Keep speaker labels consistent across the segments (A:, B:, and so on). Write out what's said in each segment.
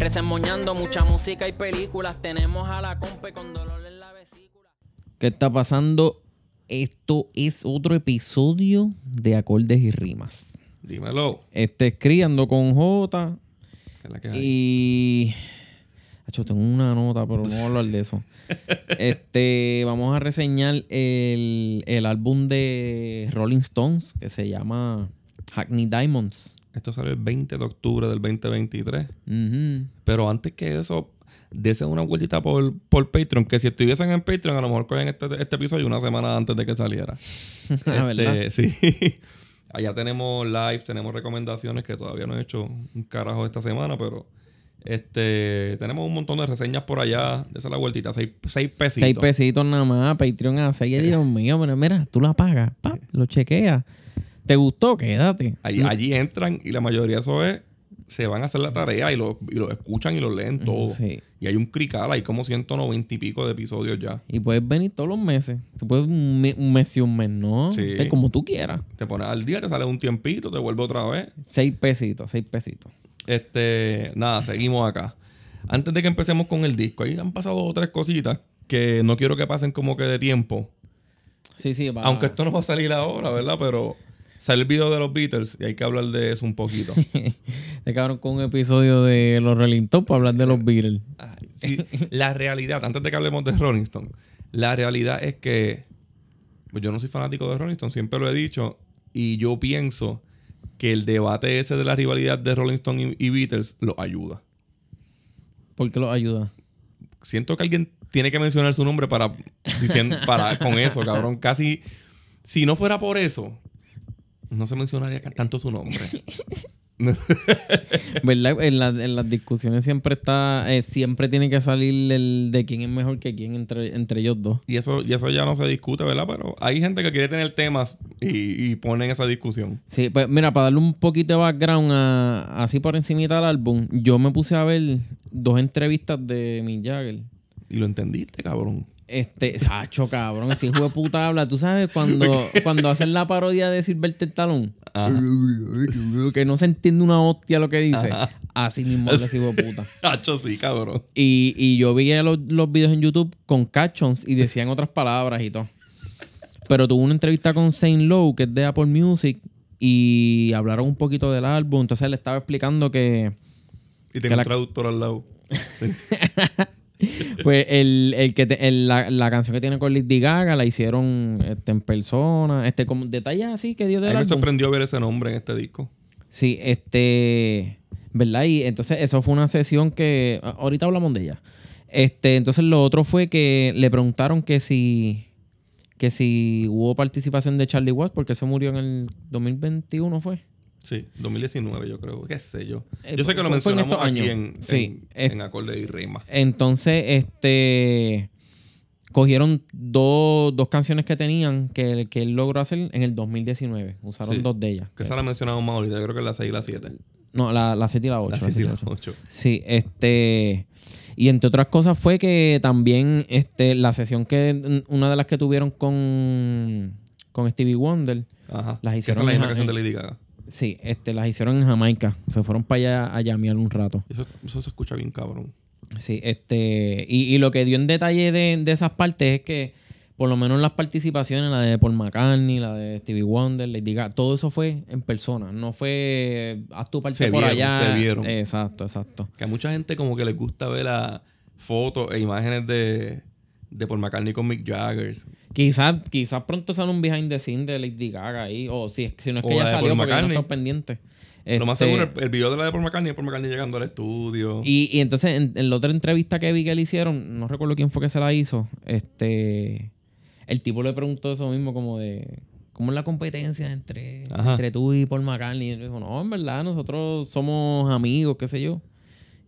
A: Resemoñando mucha música y películas. Tenemos a la compa con dolor en la vesícula. ¿Qué está pasando? Esto es otro episodio de acordes y rimas.
B: Dímelo.
A: Este es Chris, ando con J. Y. Acho, tengo una nota, pero no voy a hablar de eso. este, vamos a reseñar el, el álbum de Rolling Stones que se llama Hackney Diamonds.
B: Esto sale el 20 de octubre del 2023.
A: Ujú.
B: Pero antes que eso, dese una vueltita por, por Patreon. Que si estuviesen en Patreon, a lo mejor cogen este, este episodio una semana antes de que saliera.
A: Ah, ¿verdad?
B: Este, sí. Allá tenemos live, tenemos recomendaciones que todavía no he hecho un carajo esta semana, pero este tenemos un montón de reseñas por allá. Dese la vueltita, seis, seis pesitos.
A: Seis pesitos nada más, Patreon a seis. Dios mío, pero mira, tú la pagas, pa, lo chequeas. ¿Te gustó? Quédate.
B: Allí, allí entran y la mayoría de eso es, se van a hacer la tarea y lo, y lo escuchan y lo leen todo.
A: Sí.
B: Y hay un crical, hay como 190 y pico de episodios ya.
A: Y puedes venir todos los meses. Tú puedes un, me- un mes y un mes, ¿no?
B: Sí.
A: Es como tú quieras.
B: Te pones al día, te sale un tiempito, te vuelve otra vez.
A: Seis pesitos, seis pesitos.
B: Este, nada, seguimos acá. Antes de que empecemos con el disco, ahí han pasado dos o tres cositas que no quiero que pasen como que de tiempo.
A: Sí, sí, va.
B: Aunque esto no va a salir ahora, ¿verdad? Pero sale el video de los Beatles y hay que hablar de eso un poquito.
A: Te cabrón con un episodio de los Rolling Stones para hablar de los Beatles.
B: Ay, sí, la realidad, antes de que hablemos de Rolling Stone, la realidad es que pues yo no soy fanático de Rolling Stone, siempre lo he dicho, y yo pienso que el debate ese de la rivalidad de Rolling Stone y, y Beatles lo ayuda.
A: ¿Por qué los ayuda?
B: Siento que alguien tiene que mencionar su nombre para, diciendo, para con eso, cabrón. Casi, si no fuera por eso, no se mencionaría tanto su nombre.
A: ¿Verdad? En, la- en las discusiones siempre está, eh, siempre tiene que salir el de quién es mejor que quién entre, entre ellos dos.
B: Y eso, y eso ya no se discute, ¿verdad? Pero hay gente que quiere tener temas y, y ponen esa discusión.
A: Sí, pues mira, para darle un poquito de background a- así por encimita del álbum, yo me puse a ver dos entrevistas de Mick Jagger.
B: Y lo entendiste, cabrón.
A: Este, Sacho, cabrón, ese hijo de puta habla. ¿Tú sabes cuando, cuando hacen la parodia de Silvestre Talón?
B: Ajá.
A: Que no se entiende una hostia lo que dice. Así mismo habla ese hijo de puta.
B: Hacho, sí, cabrón.
A: Y, y yo vi los, los videos en YouTube con captions y decían otras palabras y todo. Pero tuve una entrevista con Saint Lowe, que es de Apple Music, y hablaron un poquito del álbum. Entonces él estaba explicando que,
B: Y
A: Que
B: tengo
A: la-
B: un traductor al lado.
A: pues, el, el que te- el- la, la canción que tiene con Lady Gaga la hicieron este, en persona. Este, como detalles así que dio
B: A
A: del
B: mí me sorprendió ver ese nombre en este disco.
A: Sí, este. ¿Verdad? Y entonces eso fue una sesión que. a- Ahorita hablamos de ella. Este, entonces lo otro fue que le preguntaron que si. Que si hubo participación de Charlie Watts, porque se murió en el 2021, ¿fue?
B: Sí, 2019 yo creo. ¿Qué sé yo?
A: Eh,
B: Yo sé que lo
A: fue en
B: mencionamos
A: estos
B: aquí
A: años.
B: en,
A: Sí,
B: en, en acorde y rima.
A: Entonces, este. Cogieron dos, dos canciones que tenían que, que él logró hacer en el 2019. Usaron
B: Sí.
A: dos de ellas.
B: Que esa la mencionamos más ahorita. Yo creo que la 6 y la 7.
A: No, la, la 7 y la 8.
B: La 7 y la 8.
A: Sí, este. Y entre otras cosas fue que también este, la sesión que. Una de las que tuvieron con. Con Stevie Wonder.
B: Ajá.
A: Las hicieron
B: Esa es la misma canción de Lady Gaga.
A: Sí, este, las hicieron en Jamaica. Se fueron para allá a llamear un rato.
B: Eso, eso se escucha bien, cabrón.
A: Sí, este. Y, y lo que dio en detalle de, de esas partes es que. Por lo menos las participaciones, la de Paul McCartney, la de Stevie Wonder, Lady Gaga, todo eso fue en persona. No fue haz tu parte
B: Se
A: por
B: vieron,
A: allá.
B: se vieron.
A: Exacto, exacto.
B: Que a mucha gente como que les gusta ver las fotos e imágenes de, de Paul McCartney con Mick Jagger.
A: Quizás quizás pronto sale un behind the scene de Lady Gaga ahí. O si, si no es
B: O
A: que ya salió porque yo no estoy pendiente.
B: Lo más
A: Este,
B: seguro, el, el video de la de Paul McCartney es Paul McCartney llegando al estudio.
A: Y, y entonces en, en la otra entrevista que vi que le hicieron, no recuerdo quién fue que se la hizo, este el tipo le preguntó eso mismo como de ¿cómo es la competencia entre,
B: Ajá.
A: entre tú y Paul McCartney? Y él dijo, no, en verdad, nosotros somos amigos, qué sé yo.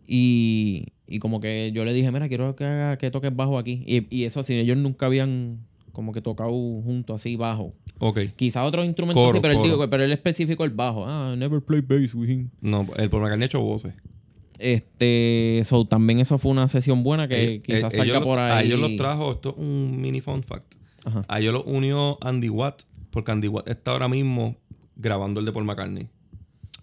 A: Y, y como que yo le dije, mira, quiero que haga que toques bajo aquí. Y, y eso así, ellos nunca habían como que tocado junto así bajo.
B: Ok.
A: Quizá otros instrumentos
B: Coro,
A: sí, pero él, digo, pero él específico el bajo. Ah, never play bass with him.
B: No, el Paul McCartney ha hecho voces.
A: Este, so, también eso fue una sesión buena que
B: Eh,
A: quizás
B: eh,
A: salga por ahí.
B: A ellos los trajo, esto es un mini fun fact.
A: Ajá.
B: A ellos los unió Andy Watt, porque Andy Watt está ahora mismo grabando el de Paul McCartney.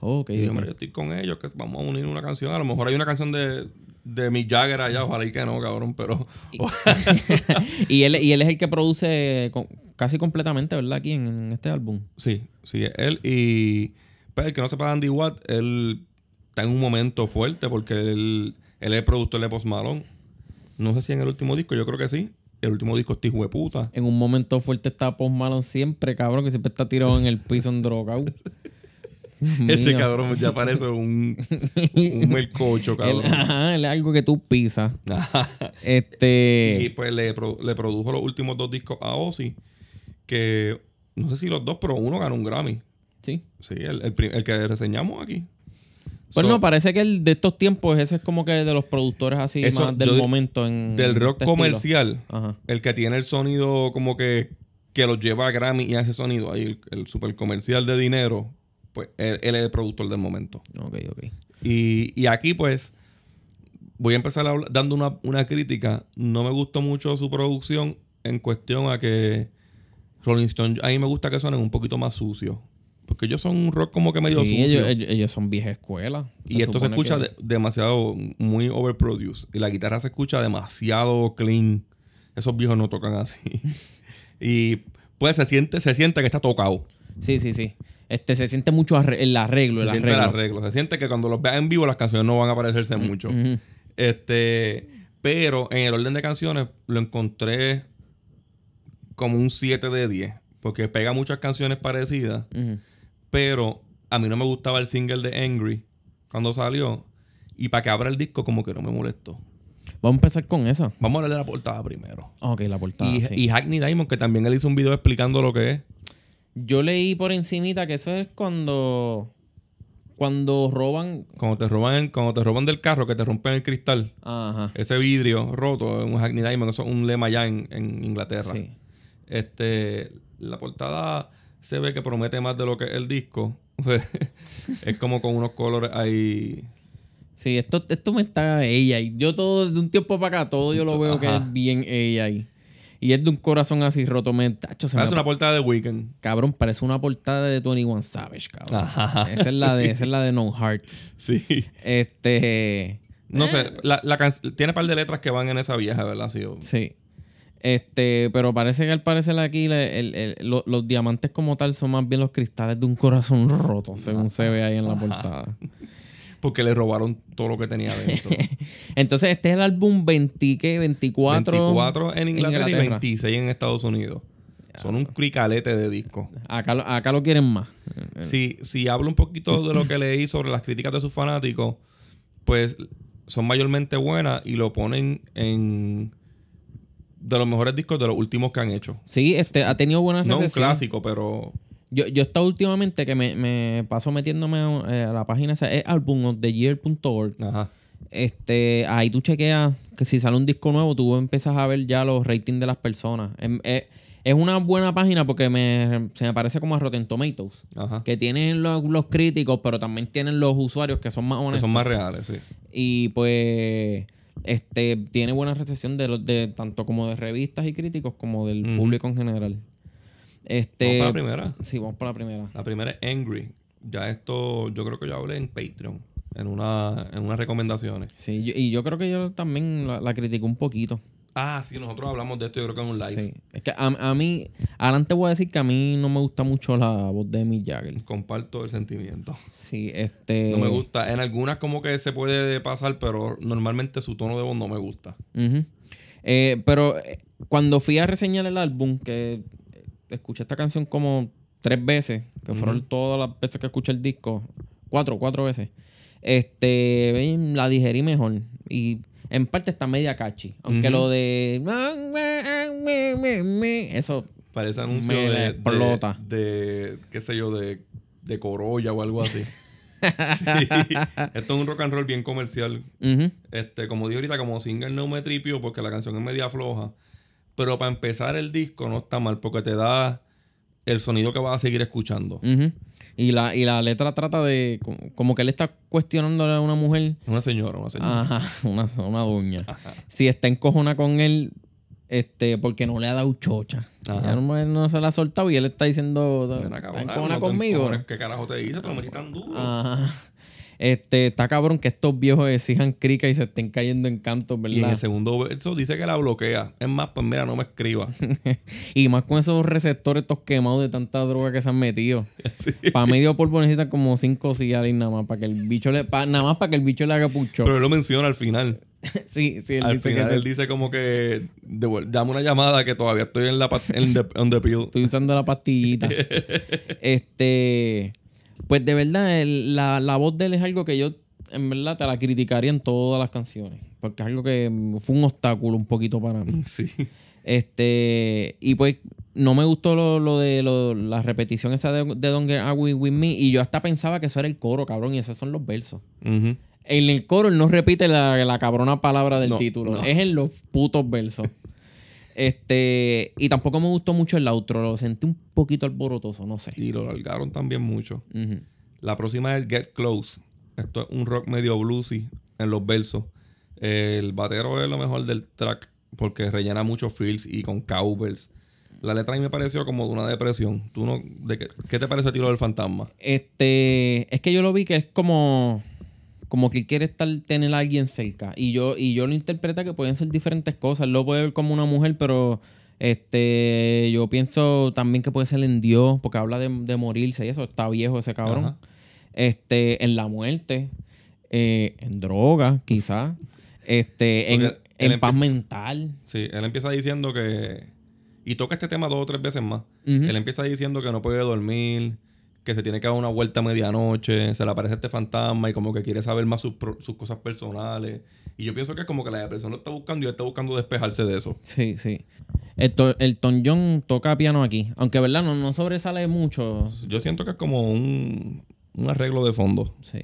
A: Oh, ok,
B: Y yo,
A: ok.
B: "Mira, yo estoy con ellos, que vamos a unir una canción. A lo mejor hay una canción de, de Mick Jagger allá, ojalá y que no, cabrón, pero...
A: y, él, y él es el que produce con- casi completamente, ¿verdad? Aquí en, en este álbum.
B: Sí, sí, él y... Pero el que no sepa Andy Watt, él está en un momento fuerte porque él, él es productor de Post Malone. No sé si en el último disco, yo creo que sí. El último disco es hijo de puta.
A: En un momento fuerte está Post Malone siempre, cabrón, que siempre está tirado en el piso en drogado.
B: Ese cabrón ya parece un, un melcocho, cabrón.
A: ajá, él es algo que tú pisas. Este.
B: y pues le, pro- le produjo los últimos dos discos a Ozzy, que no sé si los dos, pero uno ganó un Grammy.
A: Sí.
B: Sí, el, el el que reseñamos aquí.
A: Pues
B: So,
A: no, parece que el de estos tiempos, ese es como que de los productores así
B: Eso,
A: más del
B: yo
A: momento en.
B: Del rock
A: este estilo.
B: comercial,
A: Ajá.
B: el que tiene el sonido como que, que los lleva a Grammy y hace sonido ahí, el, el super comercial de dinero, pues él, él es el productor del momento.
A: Ok, ok.
B: Y, y aquí, pues, voy a empezar a hablar- dando una, una crítica. No me gustó mucho su producción en cuestión a que Rolling Stone, a mí me gusta que suenen un poquito más sucios. Porque ellos son un rock como que medio
A: Sí,
B: sucio.
A: ellos, ellos- son vieja escuela.
B: y esto se escucha
A: que-
B: de- demasiado, muy overproduced. Y la guitarra se escucha demasiado clean. Esos viejos no tocan así. y pues se siente, se siente que está tocado.
A: Sí, sí, sí. Este, se siente mucho arre- el arreglo,
B: Se
A: el
B: siente
A: arreglo.
B: el arreglo. Se siente que cuando los veas en vivo las canciones no van a parecerse mucho.
A: Ujú.
B: Este, pero en el orden de canciones lo encontré como un 7 de 10. Porque pega muchas canciones parecidas.
A: Ujú.
B: Pero a mí no me gustaba el single de Angry cuando salió. Y para que abra el disco, como que no me molestó.
A: Vamos a empezar con esa.
B: Vamos a hablar de la portada primero.
A: Ok, la portada.
B: y,
A: sí.
B: y Hackney Diamond, que también él hizo un video explicando lo que es.
A: Yo leí por encimita que eso es cuando. Cuando roban.
B: Cuando te roban, el- cuando te roban del carro, que te rompen el cristal.
A: Ajá.
B: Ese vidrio roto, un Hackney Diamond, eso es un lema ya en, en Inglaterra.
A: Sí.
B: Este, la portada se ve que promete más de lo que el disco. es como con unos colores ahí.
A: Sí, esto, esto me está ella. Yo todo, de un tiempo para acá, todo yo lo veo que es bien ella. Y, es de un corazón así roto. Me, tacho, se me
B: Parece una portada de Weekend.
A: Cabrón, parece una portada de 21 Savage, cabrón.
B: Ajá.
A: Esa es la de, esa es la de No Heart.
B: Sí.
A: Este.
B: No sé, la, la can- tiene un par de letras que van en esa vieja, ¿verdad? Sí.
A: Sí. Este, pero parece que al parecer aquí el- el- lo- los diamantes como tal son más bien los cristales de un corazón roto, según se ve ahí en la portada.
B: Porque le robaron todo lo que tenía dentro.
A: Entonces, este es el álbum 20, ¿qué? 24.
B: 24 en Inglaterra, y
A: Inglaterra.
B: 26 en Estados Unidos. Son un cricalete de disco.
A: Acá, lo- acá lo quieren más.
B: Si, si hablo un poquito de lo que leí sobre las críticas de sus fanáticos, pues son mayormente buenas y lo ponen en de los mejores discos de los últimos que han hecho.
A: Sí, este, ha tenido buenas
B: No un clásico, pero
A: Yo, yo he estado últimamente que me, me paso metiéndome eh, a la página esa, es albumoftheyear.org.
B: ajá.
A: Este, ahí tú chequeas que si sale un disco nuevo, tú empiezas a ver ya los ratings de las personas. Em- eh, Es una buena página porque me, se me parece como a Rotten Tomatoes.
B: Ajá.
A: Que tienen los, los críticos, pero también tienen los usuarios que son más
B: Que
A: honestos.
B: son más reales, sí.
A: Y pues este tiene buena recepción de los de tanto como de revistas y críticos como del público en general. Este
B: Vamos para la primera.
A: Sí, vamos para la primera.
B: La primera es Angry. Ya esto, yo creo que yo hablé en Patreon, en una, en unas recomendaciones.
A: Sí, yo- y yo creo que yo también la, la critico un poquito.
B: Ah, sí, nosotros hablamos de esto, yo creo que en un live.
A: Sí. Es que a, a mí, adelante voy a decir que a mí no me gusta mucho la voz de Mick Jagger.
B: Comparto el sentimiento.
A: Sí, este.
B: No me gusta. En algunas como que se puede pasar, pero normalmente su tono de voz no me gusta.
A: Eh, pero eh, cuando fui a reseñar el álbum, que escuché esta canción como tres veces, que fueron todas las veces que escuché el disco, cuatro, cuatro veces, este, eh, la digerí mejor. Y en parte está media catchy. Aunque lo de. Eso.
B: Parece anuncio
A: Me
B: de,
A: explota.
B: de, de, qué sé yo, de, de Corolla o algo así. Sí. Esto es un rock and roll bien comercial. Este, como dije ahorita, como single no me tripio porque la canción es media floja. Pero para empezar el disco no está mal porque te da el sonido que vas a seguir escuchando.
A: Y la, y la letra trata de. Como, que él está cuestionándole a una mujer.
B: Una señora, una señora.
A: Ajá, una, una doña. Si está encojona con él, este, porque no le ha dado chocha.
B: Ajá.
A: Ya no, no se la ha soltado y él está diciendo. ¿Está encojona
B: no
A: conmigo?
B: ¿Qué carajo te dice? Te lo metí tan duro.
A: Ajá. Este, está cabrón que estos viejos exijan crica y se estén cayendo en cantos,
B: y en
A: ¿verdad?
B: el segundo verso dice que la bloquea. Es más, pues mira, no me escriba.
A: Y más con esos receptores estos quemados de tanta droga que se han metido. Para medio polvo necesitan como cinco cigarros nada más para que el bicho le pa- nada más para que el bicho le haga pucho.
B: Pero él lo menciona al final.
A: sí, sí, él
B: al
A: dice
B: final
A: que
B: él dice como que llama una llamada que todavía estoy en la en the, on the pill.
A: estoy usando la pastillita. este, pues de verdad el- la, la voz de él es algo que yo en verdad te la criticaría en todas las canciones, porque es algo que fue un obstáculo un poquito para mí.
B: Sí.
A: Este, y pues no me gustó lo, lo de lo- la repetición esa de, de Don't Get Angry With Me. Y yo hasta pensaba que eso era el coro, cabrón, y esos son los versos. En el coro él no repite la, la cabrona palabra del
B: No,
A: título.
B: no.
A: Es en los putos versos. Este, y tampoco me gustó mucho el outro. Lo sentí un poquito alborotoso, no sé.
B: Y lo largaron también mucho. La próxima es Get Close. Esto es un rock medio bluesy en los versos. El batero es lo mejor del track porque rellena muchos fills y con cowbells. La letra a mí me pareció como de una depresión. ¿Tú no, de qué, ¿Qué te parece el tiro del fantasma?
A: Este, es que yo lo vi que es como como que él quiere estar tener a alguien cerca y yo y yo lo interpreta que pueden ser diferentes cosas. Él lo puede ver como una mujer, pero este yo pienso también que puede ser en Dios porque habla de, de morirse y eso está viejo ese cabrón.
B: Ajá.
A: Este, en la muerte, eh, en droga, quizás. Este, en,
B: Porque él
A: en paz
B: empieza-
A: mental.
B: Sí, él empieza diciendo que. Y toca este tema dos o tres veces más. Él empieza diciendo que no puede dormir, que se tiene que dar una vuelta a medianoche, se le aparece este fantasma y como que quiere saber más sus, cosas personales. Y yo pienso que es como que la depresión lo está buscando y él está buscando despejarse de eso.
A: Sí, sí. El, to- el Tom John toca piano aquí. Aunque, ¿verdad? No, no sobresale mucho.
B: Yo siento que es como un, un arreglo de fondo.
A: Sí.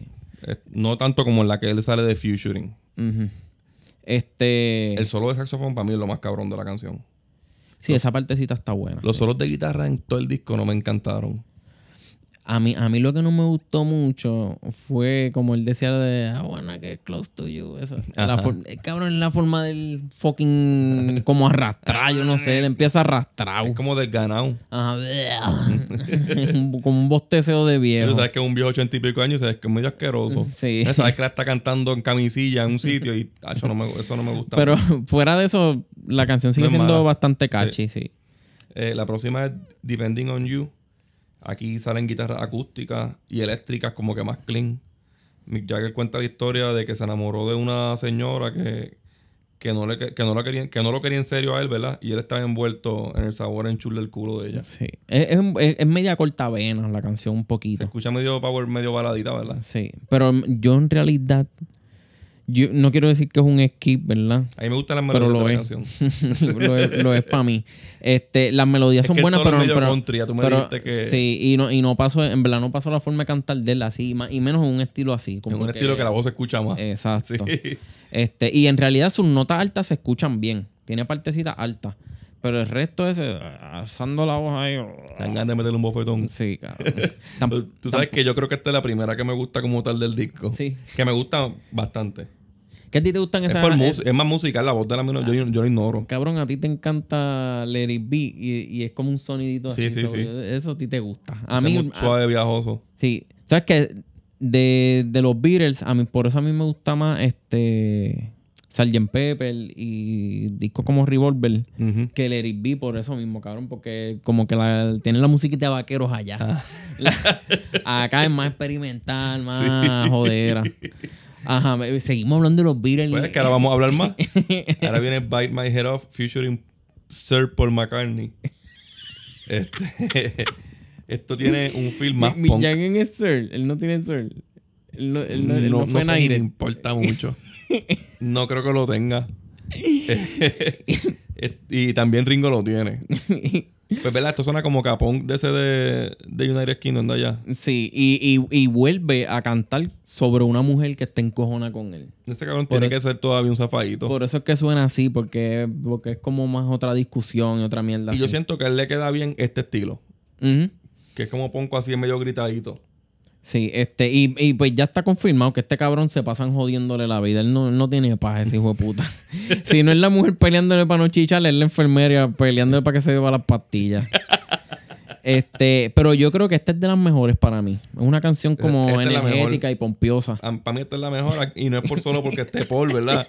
B: Es- no tanto como en la que él sale de Futuring.
A: Este.
B: El solo de saxofón para mí es lo más cabrón de la canción.
A: sí, esa partecita está buena.
B: Los solos de guitarra en todo el disco no me encantaron.
A: A mí, a mí lo que no me gustó mucho fue como él decía de I wanna get close to you. Eso. La eh, cabrón, la forma del fucking como arrastrar, yo no sé, él empieza a arrastrar.
B: Es como desganado.
A: Ajá. Como un bosteceo de
B: Tú
A: viejo.
B: sabes que es un viejo ochenta y pico años, sabes que es medio asqueroso.
A: Sí.
B: Sabes que la está cantando en camisilla en un sitio y acho, no me- eso no me gusta.
A: Pero fuera de eso, la canción sigue
B: No es
A: siendo
B: mala.
A: bastante catchy, sí.
B: Eh, la próxima es Depending on You. Aquí salen guitarras acústicas y eléctricas como que más clean. Mick Jagger cuenta la historia de que se enamoró de una señora que, que, no, le, que, no, la quería, que no lo quería en serio a él, ¿verdad? Y él estaba envuelto en el sabor en chule del culo de ella.
A: Sí. Es, es, es- media corta vena la canción un
B: Se
A: poquito.
B: escucha medio power, medio baladita, ¿verdad?
A: Sí. Pero yo en realidad, yo no quiero decir que es un skip, ¿verdad?
B: A mí me gustan las
A: Pero
B: melodías
A: lo
B: de la
A: es.
B: canción.
A: lo es, lo es para mí. Este, las melodías
B: Es
A: son
B: que
A: buenas, pero,
B: medio
A: pero,
B: country, ya tú me
A: pero-
B: que-
A: sí, y no, y no paso, en verdad no pasó la forma de cantar de él así, y ma- y menos en un estilo así.
B: En
A: Como
B: un estilo que la voz se escucha más.
A: Exacto.
B: Sí.
A: Este, y en realidad sus notas altas se escuchan bien. Tiene partecitas altas. Pero el resto ese, alzando la voz ahí.
B: Dan ganas de meterle un bofetón.
A: Sí, cabrón.
B: Tú, sabes que yo creo que esta es la primera que me gusta como tal del disco.
A: Sí.
B: Que me gusta bastante.
A: ¿Qué a ti te gustan
B: Es,
A: esas?
B: por mus- es más musical, la voz de la mino, yo, yo lo ignoro.
A: Cabrón, a ti te encanta Let It Be y, y es como un sonidito
B: Sí,
A: así.
B: sí,
A: so-
B: sí.
A: Eso a ti te gusta. A
B: Ese
A: mí,
B: muy
A: a-
B: suave, viajoso.
A: sí. ¿Sabes qué? De, de los Beatles, a mí, por eso a mí me gusta más este Sgt. Pepper y discos como Revolver
B: Ujú.
A: que Let It Be por eso mismo, cabrón, porque como que la, tienen la musiquita de vaqueros allá.
B: Ah.
A: La- acá es más experimental, más jodera. Ajá, seguimos hablando de los Beatles.
B: Pues es que ahora vamos a hablar más. Ahora viene Bite My Head Off featuring Sir Paul McCartney. Este, esto tiene un film más
A: Mi-
B: punk.
A: Jagger es Sir, él no tiene Sir. No, él no, él no
B: no,
A: fue
B: no sé si me
A: Knighted.
B: importa mucho. No creo que lo tenga. y también Ringo lo tiene. Pues, ¿verdad? Esto suena como capón de ese de, de United Kingdom de allá.
A: Sí, y, y, y vuelve a cantar sobre una mujer que está encojona con él.
B: Este cabrón
A: Por
B: tiene
A: eso-
B: que ser todavía un zafadito.
A: Por eso es que suena así, porque, porque es como más otra discusión y otra mierda.
B: Y yo siento que a él le queda bien este estilo. Que es como ponco así medio gritadito.
A: Sí, este, y, y pues ya está confirmado que este cabrón se pasan jodiéndole la vida. Él no, no tiene paz, ese hijo de puta. si no es la mujer peleándole para no chicharle, es la enfermera peleándole para que se beba las pastillas. Este, pero yo creo que esta es de las mejores para mí. Es una canción como
B: Esta
A: energética y pompiosa.
B: Para mí esta es la mejor. Y no es por solo porque esté Paul, ¿verdad?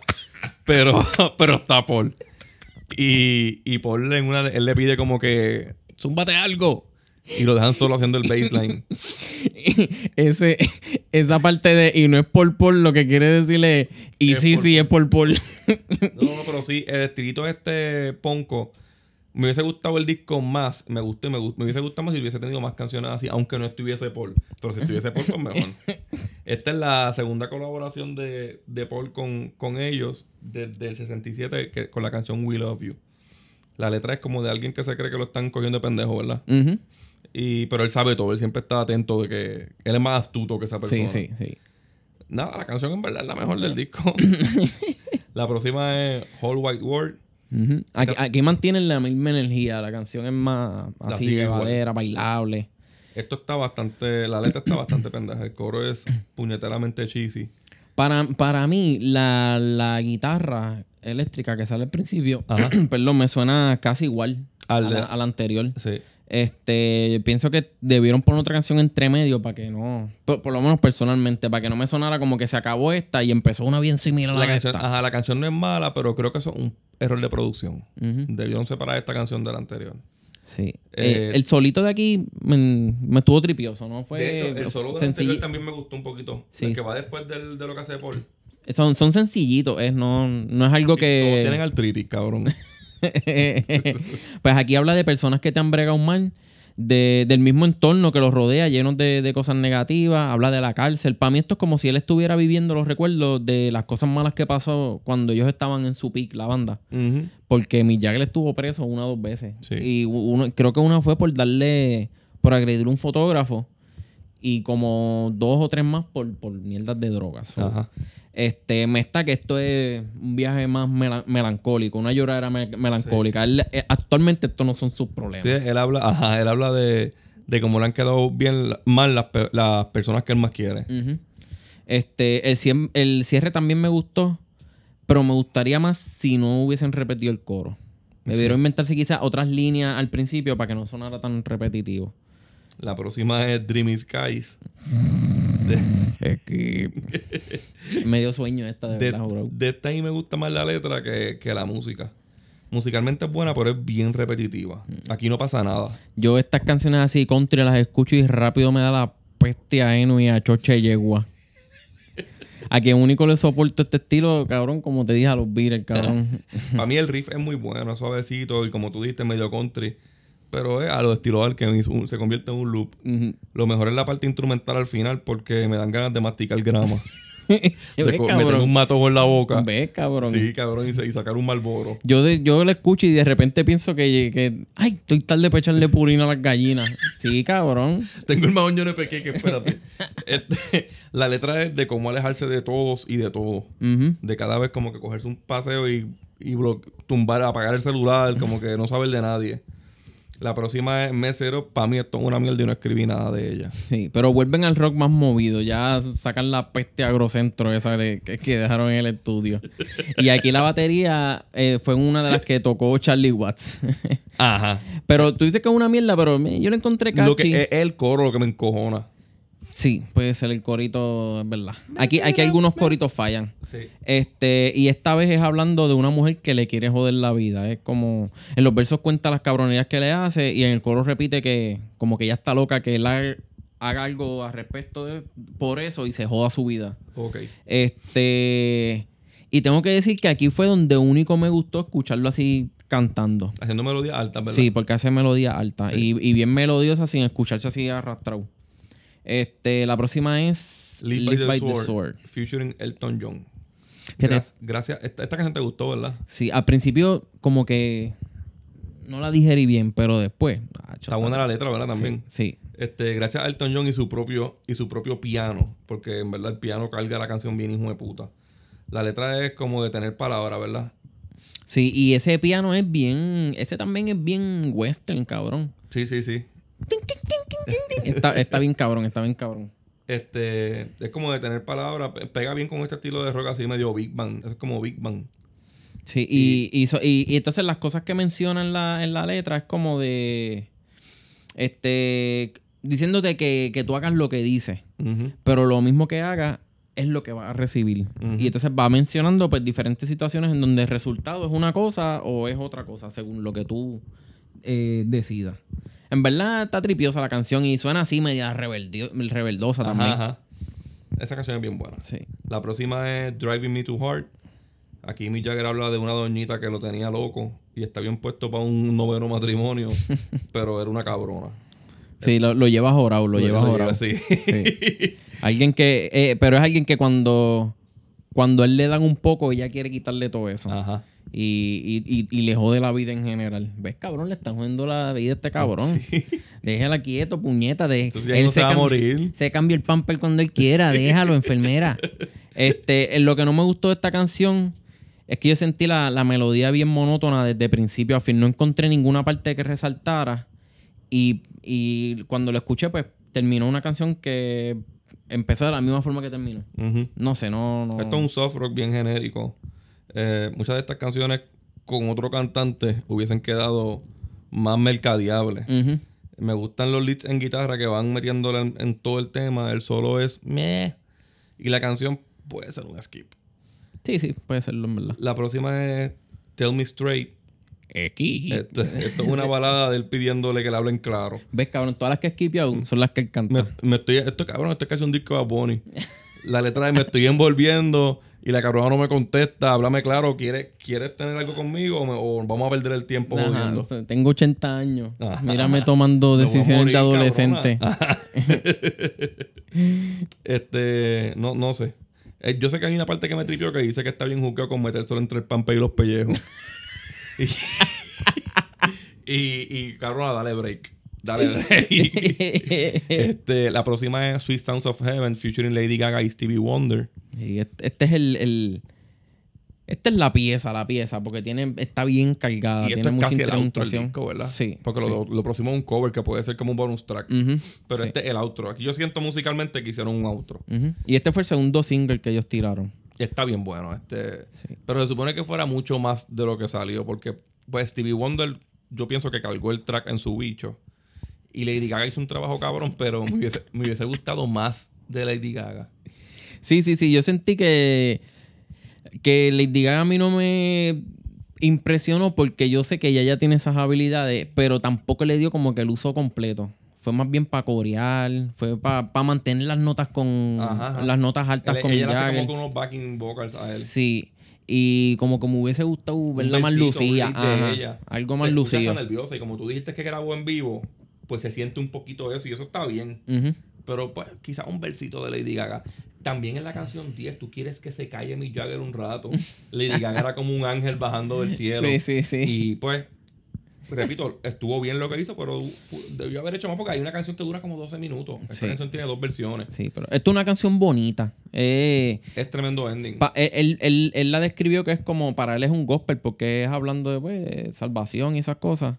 B: Pero, pero está Paul. Y, y Paul en una, él le pide como que zúmbate algo. Y lo dejan solo haciendo el baseline.
A: Ese, esa parte de y no es por por lo que quiere decirle y
B: Es
A: sí,
B: por
A: sí, es por por.
B: No, no, pero sí, el estilito este ponco. Me hubiese gustado el disco más. Me gustó y me, gustó, me hubiese gustado más si hubiese tenido más canciones así, aunque no estuviese Paul. Pero si estuviese Paul, pues mejor. Esta es la segunda colaboración de, de Paul con, con ellos desde el 67 que, con la canción We Love You. La letra es como de alguien que se cree que lo están cogiendo de pendejo, ¿verdad?
A: Ujú.
B: Y, pero él sabe todo, él siempre está atento de que él es más astuto que esa persona.
A: Sí, sí, sí.
B: Nada, la canción en verdad es la mejor del disco. la próxima es Whole White World.
A: Aquí, aquí mantienen la misma energía. La canción es más así, llevadera, bailable.
B: Esto está bastante, la letra está bastante pendeja. El coro es puñeteramente cheesy.
A: Para, para mí, la, la guitarra eléctrica que sale al principio,
B: Ajá.
A: perdón, me suena casi igual
B: Al
A: a, la, a la anterior.
B: Sí.
A: Este, pienso que debieron poner otra canción entre medio para que no, por, por lo menos personalmente, para que no me sonara como que se acabó esta y empezó una bien similar a
B: La
A: la
B: canción,
A: esta.
B: ajá, la canción no es mala, pero creo que eso es un error de producción. Debieron separar esta canción de la anterior.
A: Sí.
B: Eh,
A: Eh, el solito de aquí me, me estuvo tripioso, ¿no? Fue
B: de hecho, el solo de
A: sencillo-
B: anterior también me gustó un poquito.
A: Sí,
B: el que
A: sí.
B: va después del- de lo que hace Paul.
A: Son, son sencillitos, es, no, no es algo
B: Todos tienen
A: que...
B: artritis, cabrón.
A: pues aquí habla de personas que te han bregado mal, de- del mismo entorno que los rodea, llenos de, de cosas negativas, habla de la cárcel. Para mí esto es como si él estuviera viviendo los recuerdos de las cosas malas que pasó cuando ellos estaban en su peak, la banda. Porque Mick Jagger estuvo preso una o dos veces.
B: Sí.
A: Y uno, creo que una fue por darle, por agredir a un fotógrafo. Y como dos o tres más por, por mierdas de drogas.
B: Ajá.
A: Este, me está que esto es un viaje más mela- melancólico, una lloradera me- melancólica. Él, eh, actualmente estos no son sus problemas.
B: Sí, él habla, ajá, él habla de, de cómo le han quedado bien mal las, pe- las personas que él más quiere.
A: Este, el, ciem- el cierre también me gustó, pero me gustaría más si no hubiesen repetido el coro. Debieron inventarse quizás otras líneas al principio para que no sonara tan repetitivo.
B: La próxima es Dreamy Skies.
A: Me dio sueño esta de,
B: De,
A: verdad, bro.
B: de esta ahí me gusta más la letra que, que la música. Musicalmente es buena, pero es bien repetitiva.
A: Mm.
B: Aquí no pasa nada.
A: Yo estas canciones así country las escucho y rápido me da la peste a Eno y a Choche Yegua. A quien único le soporto este estilo, cabrón, como te dije, a los Beatles, cabrón.
B: Para mí el riff es muy bueno, es suavecito y como tú dijiste, medio country. Pero es a lo estilo Alchemist, un- se convierte en un loop. Lo mejor es la parte instrumental al final porque me dan ganas de masticar grama.
A: ¿Ves,
B: de meter un matojo en la boca.
A: ¿Ves, cabrón?
B: Sí, cabrón, y, y sacar un malboro.
A: Yo, de- yo lo escucho y de repente pienso que, que ay, estoy tarde para echarle purina a las gallinas. Sí, cabrón.
B: Tengo el lleno de pequeño, espérate. Este, la letra es de cómo alejarse de todos y de todo. De cada vez como que cogerse un paseo y, y tumbar, apagar el celular, como que no saber de nadie. La próxima es Mesero. Para mí esto es una mierda y no escribí nada de ella.
A: Sí, pero vuelven al rock más movido. Ya sacan la peste agrocentro esa de, que, que dejaron en el estudio. Y aquí la batería eh, fue una de las que tocó Charlie Watts.
B: Ajá.
A: pero tú dices que es una mierda, pero me- yo la encontré.
B: Lo que es el coro lo que me encojona.
A: Sí, puede ser el corito, es verdad. Aquí, aquí algunos coritos fallan.
B: Sí.
A: Este, y esta vez es hablando de una mujer que le quiere joder la vida. Es como. En los versos cuenta las cabronerías que le hace y en el coro repite que, como que ella está loca, que él ha- haga algo al respecto de, por eso y se joda su vida.
B: Ok.
A: Este. Y tengo que decir que aquí fue donde único me gustó escucharlo así cantando.
B: Haciendo melodías altas, ¿verdad?
A: Sí, porque hace melodía alta
B: Sí.
A: y, y bien melodiosa sin escucharse así arrastrado. Este, la próxima es
B: Live, by, the, sword, Featuring Elton John. Gracias. gracias. Esta, esta canción te gustó, ¿verdad?
A: Sí, al principio como que no la digerí bien, pero después. ah,
B: Está buena la letra, ¿verdad? También.
A: Sí.
B: Este, gracias a Elton John y su propio y su propio piano, porque en verdad el piano carga la canción bien hijo de puta. La letra es como de tener palabras, ¿verdad?
A: Sí, y ese piano es bien. Ese también es bien western, cabrón.
B: Sí, sí, sí.
A: Está, está bien cabrón, está bien cabrón.
B: Este, es como de tener palabras, pe- pega bien con este estilo de rock así medio Big Bang. Eso es como Big Bang.
A: Sí, y, y, so- y- y entonces las cosas que menciona en la, en la letra es como de. Este. Diciéndote que, que tú hagas lo que dices. Pero lo mismo que hagas es lo que vas a recibir. Y entonces va mencionando pues diferentes situaciones en donde el resultado es una cosa o es otra cosa, según lo que tú eh, decidas. En verdad está tripiosa la canción y suena así media rebeldio- rebeldosa también.
B: Ajá. Esa canción es bien buena.
A: Sí.
B: La próxima es Driving Me to Heart. Aquí Mick Jagger habla de una doñita que lo tenía loco y está bien puesto para un noveno matrimonio, pero era una cabrona.
A: Sí, lo, lo llevas orado, lo, llevas orado.
B: Sí.
A: Sí. Alguien que, eh, pero es alguien que cuando, cuando él le dan un poco, ella quiere quitarle todo eso.
B: Ajá.
A: Y, y, y, y le jode la vida en general. ¿Ves, cabrón? Le están jodiendo la vida a este cabrón. Déjala quieto, puñeta. De,
B: ya no se va a morir.
A: Se cambia el pamper cuando él quiera. Déjalo, enfermera. Este, lo que no me gustó de esta canción es que yo sentí la, la melodía bien monótona desde principio a fin. No encontré ninguna parte que resaltara. Y, y cuando lo escuché, pues terminó una canción que empezó de la misma forma que terminó. No sé, no. no.
B: Esto es un soft rock bien genérico. Eh, muchas de estas canciones con otro cantante hubiesen quedado más mercadeables. Me gustan los leads en guitarra que van metiéndole en, en todo el tema. El solo es meh. Y la canción puede ser un skip.
A: Sí, sí, puede serlo en verdad.
B: La próxima es Tell Me Straight.
A: Aquí.
B: Esto, esto es una balada de él pidiéndole que le hablen claro.
A: ¿Ves, cabrón? Todas las que he skipeado son las que él canta.
B: Me, me estoy, esto, cabrón, esto es casi un disco de Bad Bunny. La letra de me estoy envolviendo y la cabrona no me contesta. Háblame claro, ¿quieres, ¿quieres tener algo conmigo o, me- o vamos a perder el tiempo
A: Ajá,
B: jodiendo?
A: o sea, tengo 80 años.
B: Ajá.
A: Mírame tomando decisiones
B: morir,
A: de adolescente.
B: Este, no, no sé. Eh, yo sé que hay una parte que me tripió que dice que está bien juzgado con metérselo entre el pampe y los pellejos. y, y, y, cabrona, dale break. Dale break. este, la próxima es Sweet Sounds of Heaven, featuring Lady Gaga y Stevie Wonder.
A: Y este, este es el, el- Esta es la pieza, la pieza, porque tiene, está bien cargada.
B: y esto
A: tiene
B: es
A: mucha
B: casi el outro del
A: introducción.
B: disco, ¿verdad?
A: Sí.
B: Porque
A: sí.
B: Lo, lo próximo es un cover que puede ser como un bonus track. Pero
A: sí,
B: este es el outro. Aquí yo siento musicalmente que hicieron un outro.
A: Y este fue el segundo single que ellos tiraron.
B: Está bien bueno. Este,
A: Sí.
B: Pero se supone que fuera mucho más de lo que salió. Porque pues Stevie Wonder, yo pienso que cargó el track en su bicho. Y Lady Gaga hizo un trabajo cabrón, pero me hubiese, me hubiese gustado más de Lady Gaga.
A: Sí, sí, sí. Yo sentí que, que Lady Gaga a mí no me impresionó porque yo sé que ella ya tiene esas habilidades, pero tampoco le dio como que el uso completo. Fue más bien para corear, fue para mantener las notas con
B: Ajá, ajá.
A: las notas altas
B: Él-
A: con
B: ella hace como que unos backing vocals a él.
A: Sí. Y como que me hubiese gustado verla más lucida. Algo más lucido.
B: nerviosa. Y como tú dijiste que grabó en vivo, pues se siente un poquito eso. Y eso está bien. Pero pues quizás un versito de Lady Gaga. También en la canción 10, tú quieres que se calle Mick Jagger un rato. Lady Gaga era como un ángel bajando del cielo.
A: Sí, sí, sí.
B: Y pues, repito, estuvo bien lo que hizo, pero debió haber hecho más porque hay una canción que dura como 12 minutos. Esta
A: Sí.
B: canción tiene dos versiones.
A: Sí, pero esto es una canción bonita. Eh,
B: Es tremendo ending.
A: pa- él, él- él- él la describió que es como para él es un gospel porque es hablando de pues, de salvación y esas cosas.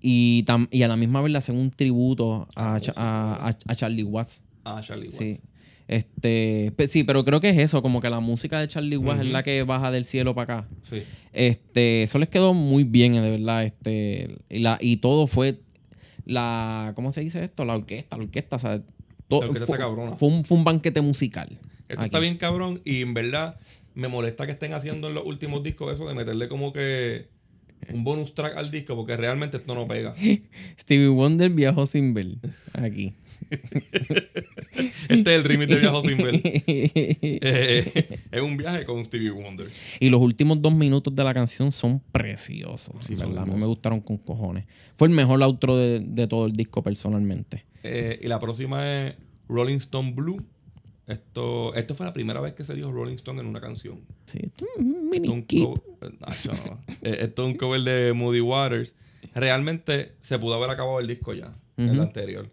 A: Y, tam- y a la misma vez le hacen un tributo a,
B: Ah,
A: Cha- a, a- Charlie Watts.
B: ah, Charlie Watts.
A: Sí. Este, sí, pero creo que es eso, como que la música de Charlie Watts es la que baja del cielo para acá.
B: Sí.
A: Este, eso les quedó muy bien, de verdad. Este, y, la, y todo fue la, ¿cómo se dice esto? La orquesta, la orquesta, o sea, todo,
B: La orquesta
A: fue,
B: está cabrona.
A: fue un, fue un banquete musical.
B: Esto
A: aquí.
B: está bien cabrón y en verdad me molesta que estén haciendo en los últimos discos eso de meterle como que un bonus track al disco porque realmente esto no pega.
A: Stevie Wonder viajó sin ver. Aquí.
B: Este es el remix de Viajo sin ver. Eh, es un viaje con Stevie Wonder.
A: y los últimos dos minutos de la canción son preciosos.
B: Sí,
A: ¿verdad?
B: son
A: A mí me gustaron con cojones. Fue el mejor outro de, de todo el disco personalmente.
B: Eh, y la próxima es Rolling Stone Blue. Esto, esto fue la primera vez que se dijo Rolling Stone en una canción.
A: Sí, esto es un
B: Esto
A: mini
B: es un
A: skip.
B: co- eh, no. Esto es un cover de Moody Waters. realmente se pudo haber acabado el disco ya, el anterior.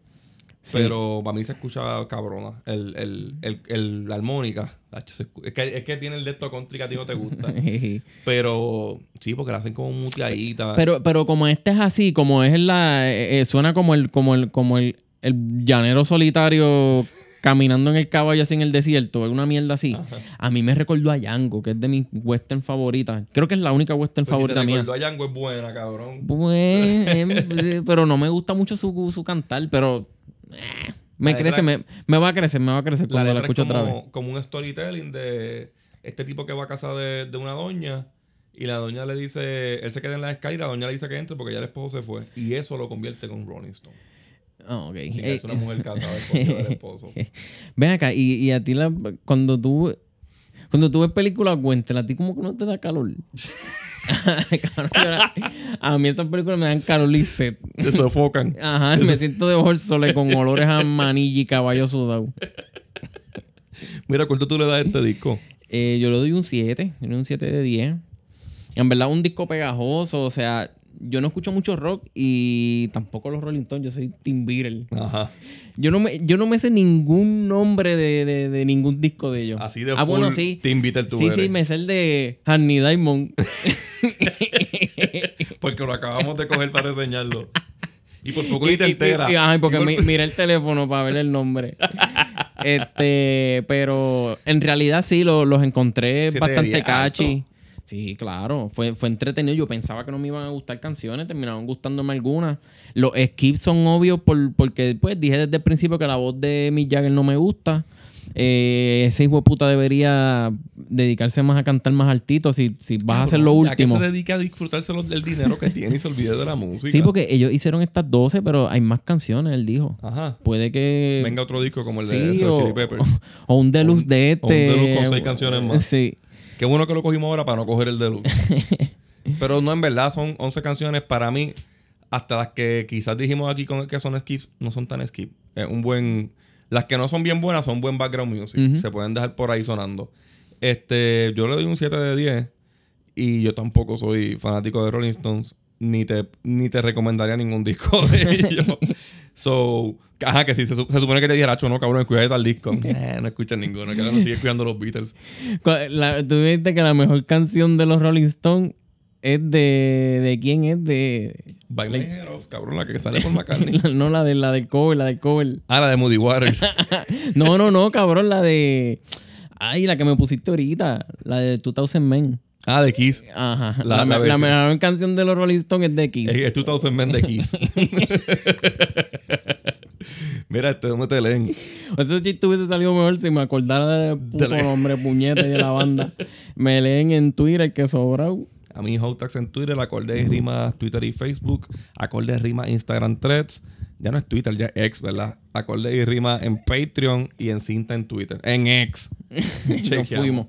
B: Pero para mí se escucha cabrona. El, el, el, el la armónica. Es que, es que tiene el de esto country que a ti no te gusta. pero sí, porque la hacen como muteadita.
A: Pero, pero como este es así, como es la. Eh, eh, suena como el, como el, como el, el llanero solitario caminando en el caballo así en el desierto, es una mierda así. A mí me recordó a Django, que es de mis western favoritas. Creo que es la única western pues favorita si te
B: mía. a Django es buena, cabrón.
A: Pues, pero no me gusta mucho su, su cantar, pero eh, me crece, me, me, va a crecer, me va a crecer cuando la, escucho otra vez.
B: Como un storytelling de este tipo que va a casa de, de una doña y la doña le dice, él se queda en la escalera y la doña le dice que entre porque ya el esposo se fue. Y eso lo convierte con Rolling Stone.
A: Oh, ok.
B: es una mujer casada del esposo.
A: Ven acá, y, y a ti la, cuando tú cuando tú ves películas cuéntela, a ti como que no te da calor. a mí esas películas me dan calor y
B: Te sofocan.
A: Ajá, me siento de bolsole con olores a manilla y caballo sudado.
B: Mira, ¿cuánto tú le das a este disco?
A: Eh, yo le doy un 7, un 7 de 10. En verdad, un disco pegajoso, o sea, yo no escucho mucho rock y tampoco los Rolling Stones, yo soy Tim Beatle. Ajá. Yo no me, yo no me sé ningún nombre de, de, ningún disco de ellos.
B: Así de ah, bueno, sí. Tim Beatle tú
A: Sí, sí, me sé el de Honey Diamond.
B: porque lo acabamos de coger para reseñarlo. Y por poco y, te entera.
A: Y, porque miré el teléfono para ver el nombre. este, pero en realidad sí, los encontré bastante catchy. Sí, claro. Fue, fue entretenido. Yo pensaba que no me iban a gustar canciones, terminaron gustándome algunas. Los skips son obvios por, porque pues dije desde el principio que la voz de Mick Jagger no me gusta. Eh, ese hijo de puta debería dedicarse más a cantar más altito si, si vas a hacer lo último.
B: Ya que se dedica a disfrutarse del dinero que tiene y se olvide de la música.
A: Sí, porque ellos hicieron estas 12, pero hay más canciones, él dijo.
B: Ajá.
A: Puede que.
B: Venga otro disco como el de o, Chili Peppers.
A: O, un deluxe de este. O un
B: deluxe con seis canciones más.
A: Sí.
B: Qué bueno que lo cogimos ahora para no coger el deluxe. Pero no, en verdad, son 11 canciones para mí. Hasta las que quizás dijimos aquí con que son skips, no son tan skip. Es un buen. Las que no son bien buenas son buen background music. Se pueden dejar por ahí sonando. Este, yo le doy un 7 de 10. Y yo tampoco soy fanático de Rolling Stones. Ni te, ni te recomendaría ningún disco de ellos. So, ajá, que sí, se, supone que te dijera, no, cabrón, escucha tal disco. Eh, no escuchas ninguno, que ahora no sigue escuchando los Beatles.
A: tú viste que la mejor canción de los Rolling Stones es de. ¿De quién es? De.
B: Of, cabrón, la que sale por McCartney.
A: no, la, de, la del cover, la del cover.
B: Ah, la de Moody Waters.
A: no, no, no, cabrón, la de. Ay, la que me pusiste ahorita, la de 2000 Men.
B: Ah, de Kiss.
A: Ajá. La, mejor canción de los Rolling Stones es de Kiss.
B: Es, es 2000 Men de Kiss. Mira, este, ¿dónde te leen?
A: Ese chiste hubiese salido mejor si me acordara de puto nombre, puñeta y de la banda. Me leen en Twitter, que sobra.
B: A mí, Hotax en Twitter, Acorde y Rima, Twitter y Facebook, Acorde y Rima, Instagram, Threads. Ya no es Twitter, ya es X, ¿verdad? Acorde y Rima en Patreon y en cinta en Twitter. En X.
A: Nos fuimos.